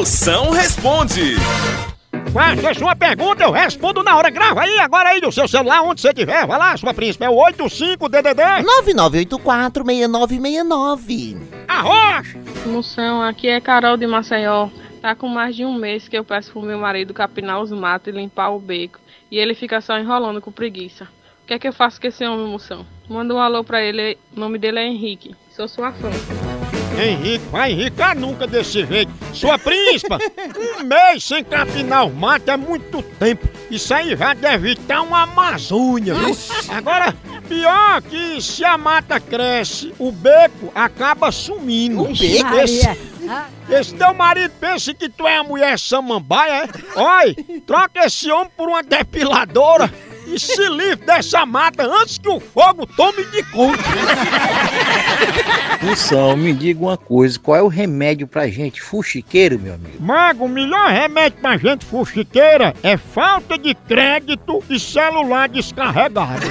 Moção responde. Faça sua pergunta, eu respondo na hora. Grava aí, agora aí no seu celular, onde você estiver. Vai lá, sua príncipe. É o 85DDD. 9984-6969. Arrocha! Moção, aqui é Carol de Maceió. Tá com mais de um mês que eu peço pro meu marido capinar os matos e limpar o beco. E ele fica só enrolando com preguiça. O que é que eu faço com esse homem, moção? Manda um alô pra ele, o nome dele é Henrique. Sou sua fã. Henrique, vai enricar nunca desse jeito. Sua príncipa, um mês sem capinar o mato é muito tempo. Isso aí já deve estar uma Amazônia, viu? Agora, pior que se a mata cresce, o beco acaba sumindo. O beco? Esse, esse teu marido pensa que tu é a mulher samambaia, é? Oi, troca esse homem por uma depiladora e se livre dessa mata antes que o fogo tome de conta. Moção, me diga uma coisa, qual é o remédio pra gente fuxiqueiro, meu amigo? Mago, o melhor remédio pra gente fuxiqueira é falta de crédito e celular descarregado.